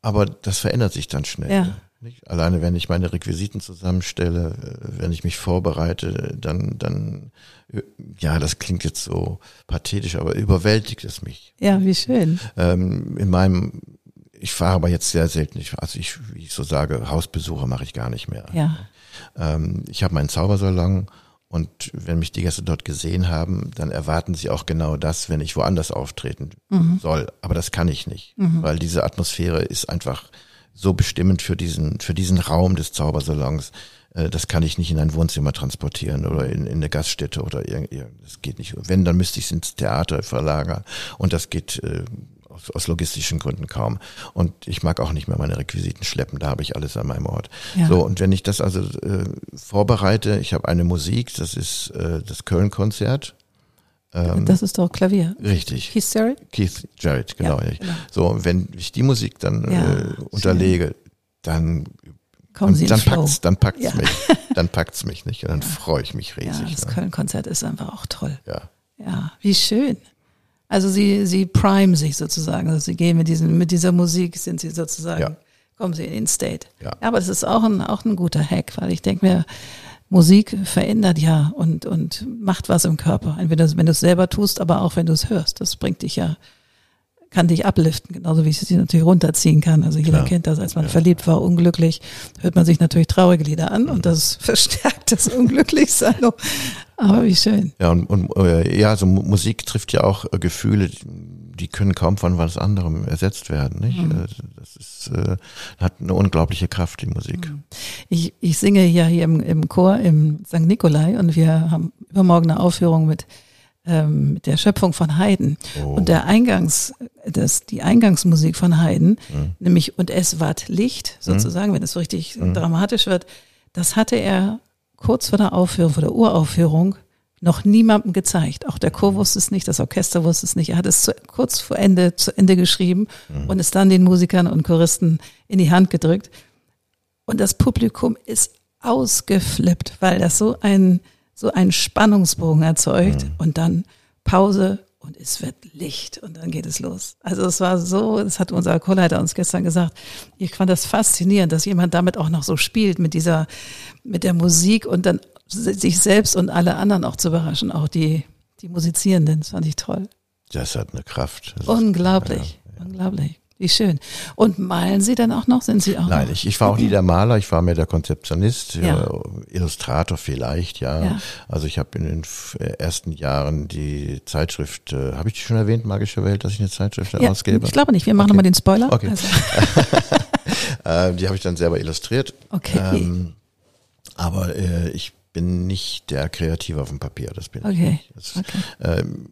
aber das verändert sich dann schnell. Ja. Nicht? Alleine wenn ich meine Requisiten zusammenstelle, äh, wenn ich mich vorbereite, dann, dann, äh, ja, das klingt jetzt so pathetisch, aber überwältigt es mich. Ja, wie schön. Ähm, in meinem, ich fahre aber jetzt sehr selten, ich, also ich, wie ich so sage, Hausbesuche mache ich gar nicht mehr. Ja, Ähm, ich habe meinen Zaubersalon und wenn mich die Gäste dort gesehen haben, dann erwarten sie auch genau das, wenn ich woanders auftreten soll. Aber das kann ich nicht, weil diese Atmosphäre ist einfach so bestimmend für diesen, für diesen Raum des Zaubersalons. Äh, Das kann ich nicht in ein Wohnzimmer transportieren oder in, in eine Gaststätte oder irgendwie. Das geht nicht. Wenn, dann müsste ich es ins Theater verlagern. Und das geht äh, aus, logistischen Gründen kaum. Und ich mag auch nicht mehr meine Requisiten schleppen. Da habe ich alles an meinem Ort. Ja. So, und wenn ich das also äh, vorbereite, ich habe eine Musik, das ist äh, das Köln-Konzert. Ähm, das ist doch Klavier. richtig. Keith Jarrett? Keith Jarrett, genau. Ja, nicht. genau. So, wenn ich die Musik dann Ja, äh, unterlege, dann Kommen Sie dann, packt's, dann packt's Ja. mich, dann packt's mich nicht, und dann freue ich mich Ja, riesig. das ne? Köln-Konzert ist einfach auch toll. ja. Ja, wie schön. Also Sie, Sie prime sich sozusagen. Also Sie gehen mit diesen, mit dieser Musik sind Sie sozusagen, Ja. kommen Sie in den State. Ja. aber das ist auch ein, auch ein guter Hack, weil ich denke mir, Musik verändert ja und, und macht was im Körper. Entweder wenn du es selber tust, aber auch wenn du es hörst. Das bringt dich ja, kann dich upliften, genauso wie es dich natürlich runterziehen kann. Also jeder Klar. kennt das, als man Ja. verliebt war, unglücklich, hört man sich natürlich traurige Lieder an und das verstärkt das Unglücklichsein. Aber wie schön. Ja, und, und äh, ja, so Mu- Musik trifft ja auch äh, Gefühle, die, können kaum von was anderem ersetzt werden. Nicht? Mhm. Äh, Das ist, äh, hat eine unglaubliche Kraft, die Musik. Mhm. Ich, ich singe ja hier im, im Chor im St. Nikolai und wir haben übermorgen eine Aufführung mit, ähm, mit der Schöpfung von Haydn. Oh. Und der Eingangs, das, die Eingangsmusik von Haydn, Mhm. nämlich Und es ward Licht, sozusagen, wenn es so richtig Mhm. dramatisch wird, das hatte er kurz vor der Aufführung, vor der Uraufführung noch niemandem gezeigt. Auch der Chor wusste es nicht, das Orchester wusste es nicht. Er hat es zu, kurz vor Ende zu Ende geschrieben mhm. und es dann den Musikern und Choristen in die Hand gedrückt. Und das Publikum ist ausgeflippt, weil das so ein so einen Spannungsbogen erzeugt mhm. und dann Pause und es wird Licht und dann geht es los. Also es war so, das hat unser Chorleiter uns gestern gesagt. Ich fand das faszinierend, dass jemand damit auch noch so spielt mit dieser, mit der Musik und dann sich selbst und alle anderen auch zu überraschen, auch die, die Musizierenden. Das fand ich toll. Das hat eine Kraft. unglaublich, ja, ja. unglaublich. Wie schön. Und malen Sie dann auch noch? Sind Sie auch? Nein, ich, ich war auch nie der Maler, ich war mehr der Konzeptionist, ja. äh, Illustrator vielleicht, ja. ja. Also ich habe in den äh, ersten Jahren die Zeitschrift, äh, habe ich die schon erwähnt, Magische Welt, dass ich eine Zeitschrift ja, ausgebe? Ich glaube nicht, wir machen okay. nochmal den Spoiler. Okay. Also. äh, die habe ich dann selber illustriert. Okay. Ähm, aber äh, ich bin nicht der Kreative auf dem Papier, das bin okay. ich nicht. Das, okay. Ähm,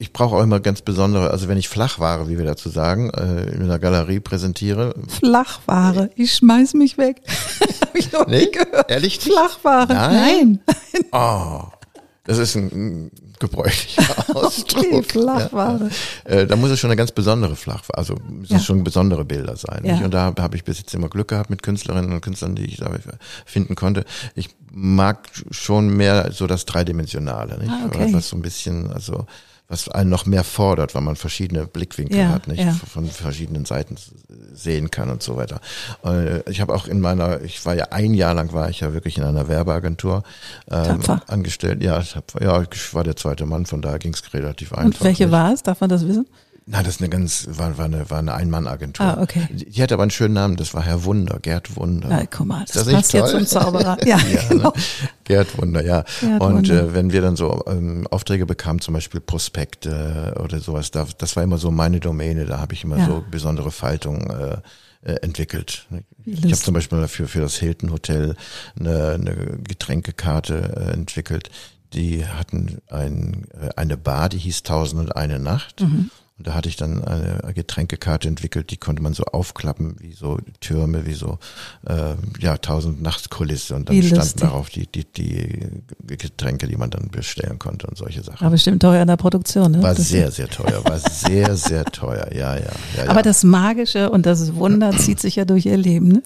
ich brauche auch immer ganz besondere, also wenn ich Flachware, wie wir dazu sagen, äh, in einer Galerie präsentiere. Flachware, ich schmeiß mich weg. Hab ich noch nee? nie gehört. Ehrlich? Flachware, nein. nein. Oh, das ist ein gebräuchlicher Ausdruck. Okay, Flachware. Ja. Äh, da muss es schon eine ganz besondere Flachware, also müssen ja. schon besondere Bilder sein. Ja. Und da habe ich bis jetzt immer Glück gehabt mit Künstlerinnen und Künstlern, die ich da finden konnte. Ich mag schon mehr so das Dreidimensionale, nicht? Ah, okay. Was so ein bisschen, also was einen noch mehr fordert, weil man verschiedene Blickwinkel ja, hat, nicht ja. von verschiedenen Seiten sehen kann und so weiter. Äh, ich habe auch in meiner, ich war ja ein Jahr lang war ich ja wirklich in einer Werbeagentur ähm, angestellt. Ja, ich, hab, ja, ich war der zweite Mann, von daher ging es relativ einfach. Und welche nicht. war es? Darf man das wissen? Nein, das ist eine ganz, war, war eine, war eine Ein-Mann-Agentur. Ah, okay. Die hatte aber einen schönen Namen, das war Herr Wunder, Gerd Wunder. Ja, guck mal, das, das passt jetzt zum Zauberer. Ja, ja genau. Ne? Gerd Wunder, ja. Gerd und Wunder. Äh, wenn wir dann so ähm, Aufträge bekamen, zum Beispiel Prospekte oder sowas, da, das war immer so meine Domäne, da habe ich immer ja. so besondere Faltung äh, äh entwickelt. Ich habe zum Beispiel dafür für das Hilton Hotel eine, eine Getränkekarte äh, entwickelt. Die hatten ein, äh, eine Bar, die hieß Tausend und eine Nacht. Mhm. Und da hatte ich dann eine Getränkekarte entwickelt, die konnte man so aufklappen, wie so Türme, wie so äh, ja tausend Nachtskulisse und dann standen darauf die, die, die Getränke, die man dann bestellen konnte und solche Sachen. War bestimmt teuer in der Produktion, ne? War das sehr, sehr teuer, war sehr, sehr teuer, ja, ja. ja, ja. Aber das Magische und das Wunder zieht sich ja durch ihr Leben, ne?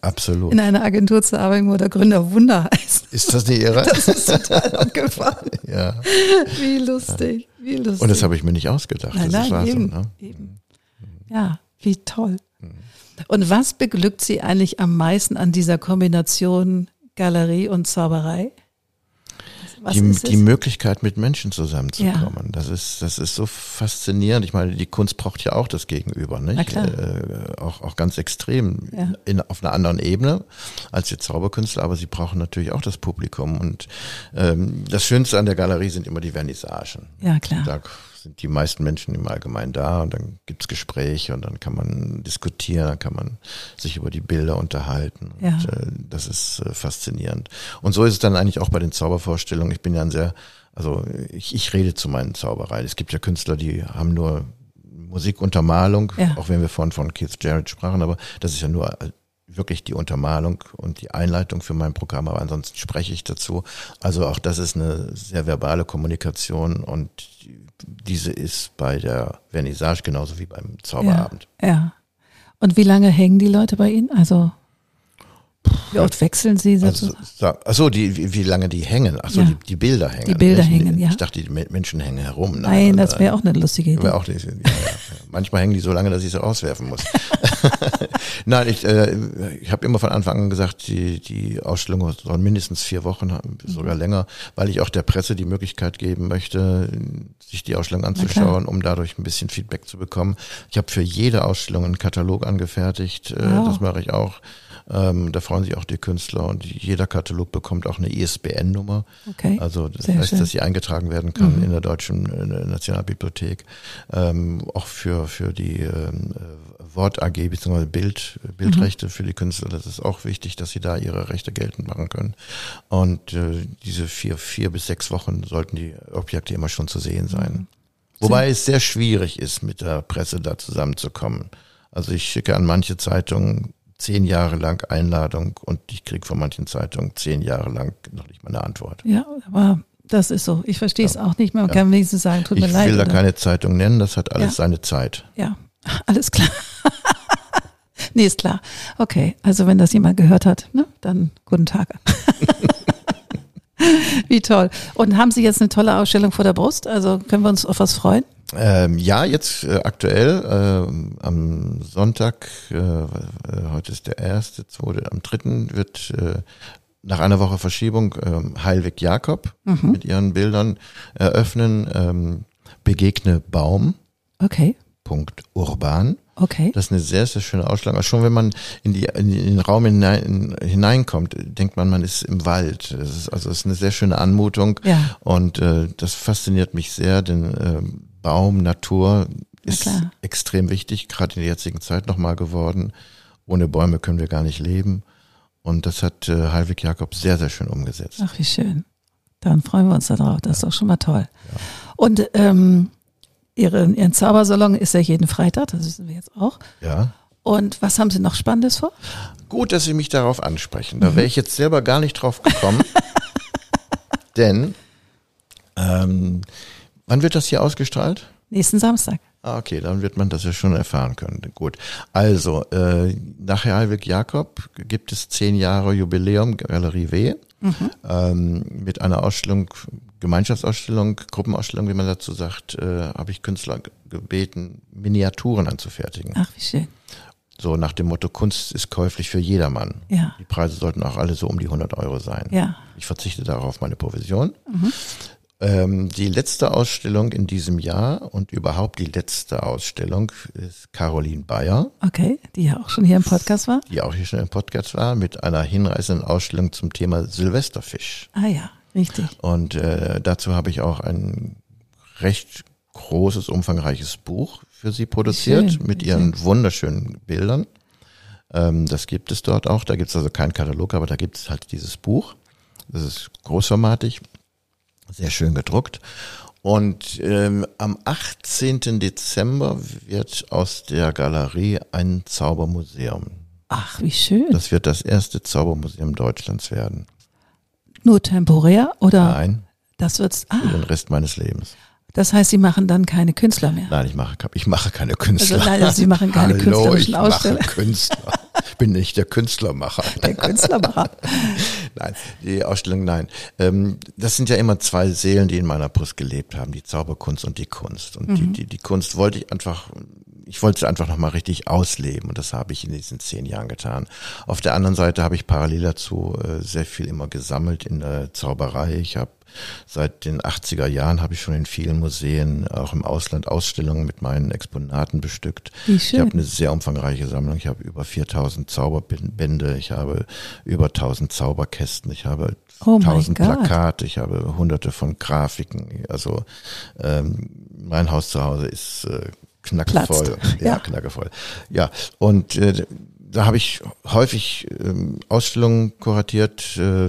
Absolut. In einer Agentur zu arbeiten, wo der Gründer Wunder heißt. Ist das nicht irre? Das ist total abgefahren. ja. Wie lustig. Wie lustig. Und das habe ich mir nicht ausgedacht. Nein, das nein, eben, so, ne? eben. Ja, wie toll. Und was beglückt Sie eigentlich am meisten an dieser Kombination Galerie und Zauberei? Die, die Möglichkeit, mit Menschen zusammenzukommen. Ja. Das ist, das ist so faszinierend. Ich meine, die Kunst braucht ja auch das Gegenüber, nicht? Äh, auch, auch ganz extrem ja. in, auf einer anderen Ebene als die Zauberkünstler, aber sie brauchen natürlich auch das Publikum. Und ähm, das Schönste an der Galerie sind immer die Vernissagen. Ja, klar. Da sind die meisten Menschen im Allgemeinen da und dann gibt's Gespräche und dann kann man diskutieren, dann kann man sich über die Bilder unterhalten. Ja. Und, äh, das ist äh, faszinierend. Und so ist es dann eigentlich auch bei den Zaubervorstellungen. Ich bin ja ein sehr, also ich, ich rede zu meinen Zaubereien. Es gibt ja Künstler, die haben nur Musikuntermalung, ja. auch wenn wir vorhin von Keith Jarrett sprachen, aber das ist ja nur wirklich die Untermalung und die Einleitung für mein Programm, aber ansonsten spreche ich dazu. Also auch das ist eine sehr verbale Kommunikation und diese ist bei der Vernissage genauso wie beim Zauberabend. Ja, ja. Und wie lange hängen die Leute bei Ihnen? Also wie oft wechseln Sie also, Achso, die, wie, lange die hängen. Achso, ja. die, die Bilder hängen. Die Bilder hängen, ja. Ich dachte, die Menschen hängen herum. Nein, Nein das wäre auch eine lustige Idee. Auch, ja, ja. Manchmal hängen die so lange, dass ich sie rauswerfen muss. Nein, ich, äh, ich habe immer von Anfang an gesagt, die, die Ausstellung soll mindestens vier Wochen haben, sogar länger, weil ich auch der Presse die Möglichkeit geben möchte, sich die Ausstellung anzuschauen, um dadurch ein bisschen Feedback zu bekommen. Ich habe für jede Ausstellung einen Katalog angefertigt. Äh, wow. Das mache ich auch. Ähm, da freuen sich auch die Künstler und jeder Katalog bekommt auch eine ISBN-Nummer. Okay. Also das Sehr heißt, schön. dass sie eingetragen werden kann mhm. in der Deutschen Nationalbibliothek. Ähm, auch für, für die ähm, Wort AG bzw. Bild, Bildrechte mhm. für die Künstler. Das ist auch wichtig, dass sie da ihre Rechte geltend machen können. Und äh, diese vier, vier bis sechs Wochen sollten die Objekte immer schon zu sehen sein. Mhm. Wobei es sehr schwierig ist, mit der Presse da zusammenzukommen. Also ich schicke an manche Zeitungen zehn Jahre lang Einladung und ich kriege von manchen Zeitungen zehn Jahre lang noch nicht mal eine Antwort. Ja, aber das ist so. Ich verstehe es auch nicht mehr. Man kann wenigstens sagen, tut Ich mir leid. will da oder- keine Zeitung nennen, das hat alles Ja. seine Zeit. Ja, alles klar. nee, ist klar. Okay, also wenn das jemand gehört hat, ne, dann guten Tag. Wie toll. Und haben Sie jetzt eine tolle Ausstellung vor der Brust? Also können wir uns auf was freuen? Ähm, ja, jetzt äh, aktuell ähm, am Sonntag, äh, äh, heute ist der erste, zweite, am dritten wird äh, nach einer Woche Verschiebung ähm, Heilweg Jakob mit ihren Bildern eröffnen. Ähm, Begegne Baum. Okay, Punkt Urban. okay. Das ist eine sehr, sehr schöne Ausstellung. Aber schon wenn man in, die, in den Raum hinein, hineinkommt, denkt man, man ist im Wald. Das ist, also es ist eine sehr schöne Anmutung. Ja. Und äh, das fasziniert mich sehr, denn ähm, Baum, Natur Na ist klar. extrem wichtig, gerade in der jetzigen Zeit nochmal geworden. Ohne Bäume können wir gar nicht leben. Und das hat äh, Heilwig Jakob sehr, sehr schön umgesetzt. Ach, wie schön. Dann freuen wir uns darauf. Das ist doch schon mal toll. Und ähm, Ihre, Ihren Zaubersalon ist ja jeden Freitag, das wissen wir jetzt auch. Ja. Und was haben Sie noch Spannendes vor? Gut, dass Sie mich darauf ansprechen. Da wäre ich jetzt selber gar nicht drauf gekommen. denn, ähm, wann wird das hier ausgestrahlt? Nächsten Samstag. Ah, okay, dann wird man das ja schon erfahren können. Gut. Also, äh, nach Heilwig Jakob gibt es zehn Jahre Jubiläum Galerie W. Ähm, mit einer Ausstellung, Gemeinschaftsausstellung, Gruppenausstellung, wie man dazu sagt, äh, habe ich Künstler ge- gebeten, Miniaturen anzufertigen. Ach, wie schön. So nach dem Motto, Kunst ist käuflich für jedermann. Ja. Die Preise sollten auch alle so um die 100 Euro sein. Ja. Ich verzichte darauf meine Provision. Ähm, die letzte Ausstellung in diesem Jahr und überhaupt die letzte Ausstellung ist Caroline Bayer, Okay, die ja auch schon hier im Podcast war. die auch hier schon im Podcast war, mit einer hinreißenden Ausstellung zum Thema Silvesterfisch. Ah ja, richtig. Und äh, dazu habe ich auch ein recht großes, umfangreiches Buch für sie produziert Schön, mit ihren wunderschönen Bildern. Ähm, das gibt es dort auch. Da gibt es also keinen Katalog, aber da gibt es halt dieses Buch. Das ist großformatig, sehr schön gedruckt. Und ähm, am 18. Dezember wird aus der Galerie ein Zaubermuseum. Ach, wie schön. Das wird das erste Zaubermuseum Deutschlands werden. Nur temporär oder Nein, das wird's. für Ah, den Rest meines Lebens. Das heißt, Sie machen dann keine Künstler mehr. Nein, ich mache, ich mache keine Künstler. Also nein, also Sie machen keine Hallo, künstlerischen ich Ausstellungen. mache Künstler. Ich bin nicht der Künstlermacher. Der Künstlermacher. Nein, die Ausstellung, nein. Ähm, das sind ja immer zwei Seelen, die in meiner Brust gelebt haben, die Zauberkunst und die Kunst. Und die, die, die Kunst wollte ich einfach, ich wollte sie einfach nochmal richtig ausleben und das habe ich in diesen zehn Jahren getan. Auf der anderen Seite habe ich parallel dazu äh, sehr viel immer gesammelt in der Zauberei. Ich habe Seit den 80er Jahren habe ich schon in vielen Museen, auch im Ausland, Ausstellungen mit meinen Exponaten bestückt. Ich habe eine sehr umfangreiche Sammlung. Ich habe über 4000 Zauberbände, ich habe über 1000 Zauberkästen, ich habe Oh mein 1000 Gott. Plakate, ich habe hunderte von Grafiken. Also ähm, mein Haus zu Hause ist äh, knackevoll. Ja, Ja. knackevoll. Ja, und äh, da habe ich häufig ähm, Ausstellungen kuratiert. Äh,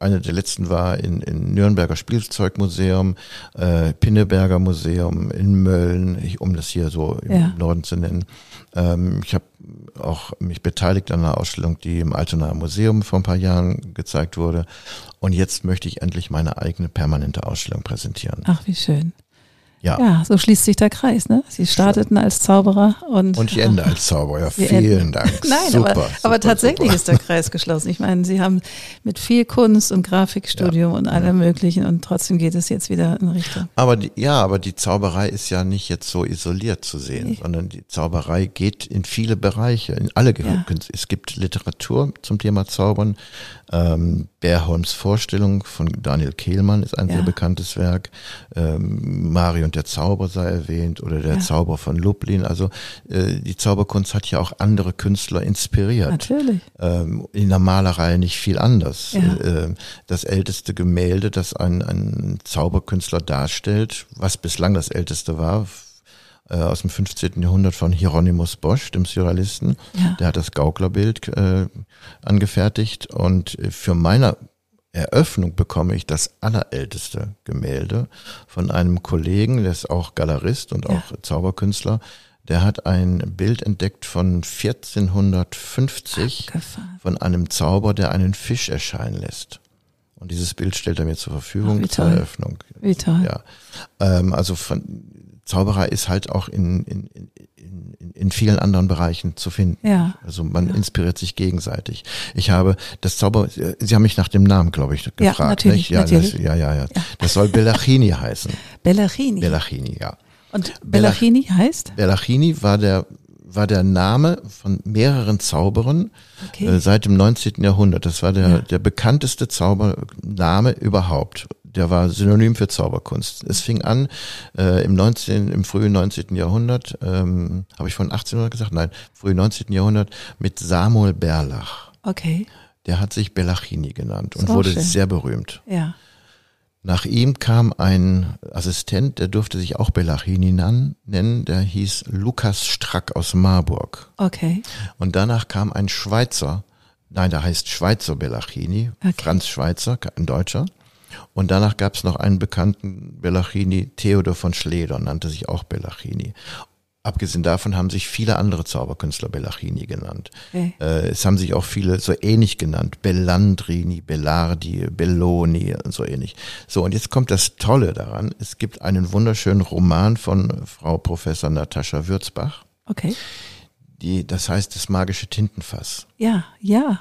eine der letzten war in, in Nürnberger Spielzeugmuseum, äh, Pinneberger Museum in Mölln, ich, um das hier so im Ja. Norden zu nennen. Ähm, ich habe auch mich beteiligt an einer Ausstellung, die im Altonaer Museum vor ein paar Jahren gezeigt wurde. Und jetzt möchte ich endlich meine eigene permanente Ausstellung präsentieren. Ach, wie schön. Ja. Ja, so schließt sich der Kreis, ne? Sie starteten als Zauberer und. Und ich ende als Zauberer. Ja, vielen enden- Dank. Nein, super, aber, super, aber tatsächlich super. ist der Kreis geschlossen. Ich meine, Sie haben mit viel Kunst und Grafikstudium und allem Möglichen und trotzdem geht es jetzt wieder in Richtung. Aber die, ja, aber die Zauberei ist ja nicht jetzt so isoliert zu sehen, Nee. sondern die Zauberei geht in viele Bereiche, in alle Ja. Gehirnkünste. Es gibt Literatur zum Thema Zaubern. Ähm, Berholms Vorstellung von Daniel Kehlmann ist ein Ja. sehr bekanntes Werk. Ähm, Mario und der Zauber sei erwähnt oder der Ja. Zauber von Lublin. Also äh, die Zauberkunst hat ja auch andere Künstler inspiriert. Natürlich. ähm, in der Malerei nicht viel anders. Ja. Äh, das älteste Gemälde, das ein, ein Zauberkünstler darstellt, was bislang das älteste war, äh, aus dem 15. Jahrhundert von Hieronymus Bosch, dem Surrealisten. Ja. Der hat das Gauklerbild äh, angefertigt und äh, für meine Eröffnung bekomme ich das allerälteste Gemälde von einem Kollegen, der ist auch Galerist und Ja. auch Zauberkünstler. Der hat ein Bild entdeckt von 1450 Abgefahren. von einem Zauber, der einen Fisch erscheinen lässt. Und dieses Bild stellt er mir zur Verfügung Ach, zur. Eröffnung. Wie toll. Ja. Ähm, also von, Zauberer ist halt auch in, in, in, in, vielen anderen Bereichen zu finden. Ja. Also man inspiriert sich gegenseitig. Ich habe das Zauber, Sie haben mich nach dem Namen, glaube ich, gefragt. natürlich, nicht? Ja, natürlich. Das, ja, ja, ja. Das soll Bellachini heißen. Bellachini. Bellachini, ja. Und Bellachini heißt? Bellachini war der war der Name von mehreren Zauberern Okay. äh, seit dem 19. Jahrhundert. Das war der, Ja. der bekannteste Zaubername überhaupt. Der war synonym für Zauberkunst. Es fing an äh, im 19., im frühen 19. Jahrhundert, ähm, habe ich von 1800 gesagt? Nein, frühen 19. Jahrhundert mit Samuel Berlach. Okay. Der hat sich Bellachini genannt und wurde schön. sehr berühmt. Ja. Nach ihm kam ein Assistent, der durfte sich auch Bellachini nennen, der hieß Lukas Strack aus Marburg. Okay. Und danach kam ein Schweizer, nein, der heißt Schweizer Bellachini, Okay. Franz Schweizer, ein Deutscher. Und danach gab es noch einen bekannten Bellachini, Theodor von Schleder, nannte sich auch Bellachini. Abgesehen davon haben sich viele andere Zauberkünstler Bellachini genannt. Okay. Äh, es haben sich auch viele so ähnlich genannt. Bellandrini, Bellardi, Belloni und so ähnlich. So, und jetzt kommt das Tolle daran. Es gibt einen wunderschönen Roman von Frau Professor Natascha Würzbach. Okay. Die, das heißt das magische Tintenfass. Ja, ja.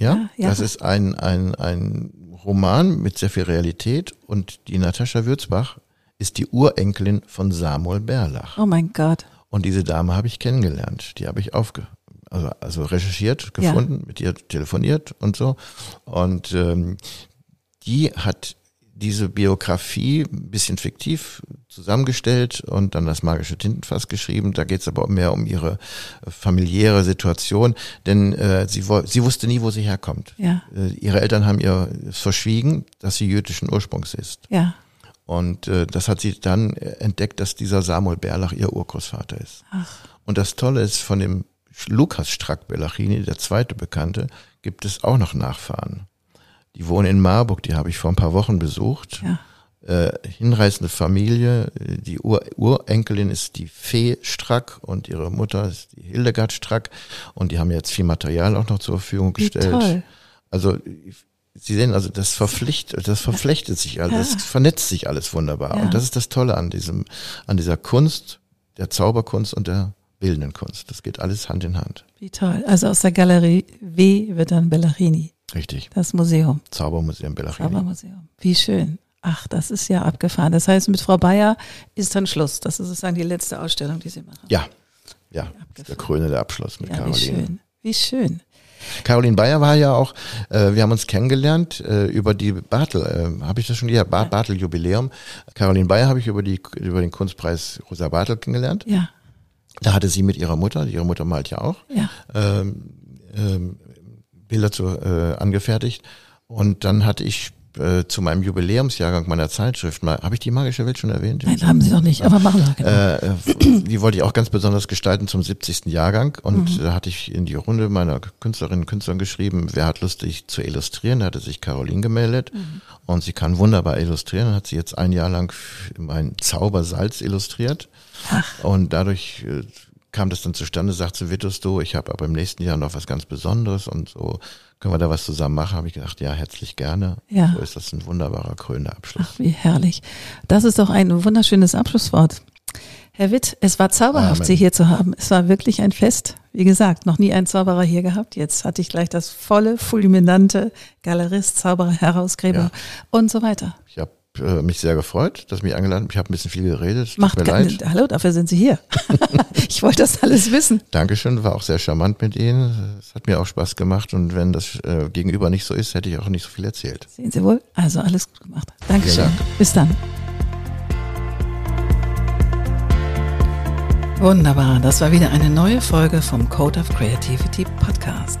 Ja, Ja, ja. das ist ein, ein, ein Roman mit sehr viel Realität und die Natascha Würzbach ist die Urenkelin von Samuel Berlach. Oh mein Gott. Und diese Dame habe ich kennengelernt. Die habe ich aufge, also, also recherchiert, Ja. gefunden, mit ihr telefoniert und so. Und ähm, die hat diese Biografie ein bisschen fiktiv zusammengestellt und dann das magische Tintenfass geschrieben. Da geht es aber mehr um ihre äh, familiäre Situation, denn äh, sie, sie wusste nie, wo sie herkommt. Ja. Äh, ihre Eltern haben ihr verschwiegen, dass sie jüdischen Ursprungs ist. Ja. Und äh, das hat sie dann entdeckt, dass dieser Samuel Berlach ihr Urgroßvater ist. Ach. Und das Tolle ist, von dem Lukas Strack Bellachini, der zweite Bekannte, gibt es auch noch Nachfahren. Die wohnen in Marburg, die habe ich vor ein paar Wochen besucht. Ja. Äh, hinreißende Familie. Die Ur Urenkelin ist die Fee Strack und ihre Mutter ist die Hildegard Strack. Und die haben jetzt viel Material auch noch zur Verfügung Wie gestellt. toll. Also Sie sehen, also das verpflichtet, das verflechtet sich alles, das vernetzt sich alles wunderbar. Ja. Und das ist das Tolle an diesem, an dieser Kunst, der Zauberkunst und der bildenden Kunst. Das geht alles Hand in Hand. Wie toll. Also aus der Galerie W wird dann Bellachini. Richtig. Das Museum. Zaubermuseum Bellachini. Zaubermuseum. Wie schön. Ach, das ist ja abgefahren. Das heißt, mit Frau Bayer ist dann Schluss. Das ist sozusagen die letzte Ausstellung, die Sie machen. Ja, ja, der krönende Abschluss mit Ja, wie Caroline. schön. Wie schön. Caroline Bayer war ja auch, äh, wir haben uns kennengelernt äh, über die Bartel, äh, habe ich das schon gesagt, Bar Bartel Jubiläum. Caroline Bayer habe ich über die über den Kunstpreis Rosa Bartel kennengelernt. Ja, Da hatte sie mit ihrer Mutter, ihre Mutter malt ja auch, ja. ähm, ähm, Bilder zu, äh, angefertigt. Und dann hatte ich äh, zu meinem Jubiläumsjahrgang meiner Zeitschrift mal, habe ich die magische Welt schon erwähnt? Nein, haben Sie noch nicht, aber machen wir. Genau. Äh, äh, die wollte ich auch ganz besonders gestalten zum 70. Jahrgang und da hatte ich in die Runde meiner Künstlerinnen und Künstlern geschrieben, wer hat Lust, sich zu illustrieren, da hatte sich Caroline gemeldet und sie kann wunderbar illustrieren, hat sie jetzt ein Jahr lang mein Zaubersalz illustriert und dadurch äh, kam das dann zustande, sagt sie, Vitus, du, ich habe aber im nächsten Jahr noch was ganz Besonderes und so, können wir da was zusammen machen? Habe ich gedacht, ja, herzlich gerne. Ja. So ist das ein wunderbarer krönender Abschluss. Ach, wie herrlich. Das ist doch ein wunderschönes Abschlusswort. Herr Witt, es war zauberhaft, Amen. Sie hier zu haben. Es war wirklich ein Fest. Wie gesagt, noch nie ein Zauberer hier gehabt. Jetzt hatte ich gleich das volle, fulminante Galerist, Zauberer, Herausgeber Ja. und so weiter. Ich habe äh, mich sehr gefreut, dass mich eingeladen Ich habe ein bisschen viel geredet. Macht mir leid. Hallo, dafür sind Sie hier. ich wollte das alles wissen. Dankeschön, war auch sehr charmant mit Ihnen. Es hat mir auch Spaß gemacht und wenn das äh, Gegenüber nicht so ist, hätte ich auch nicht so viel erzählt. Sehen Sie wohl? Also alles gut gemacht. Dankeschön. Dank. Bis dann. Wunderbar, das war wieder eine neue Folge vom Code of Creativity Podcast.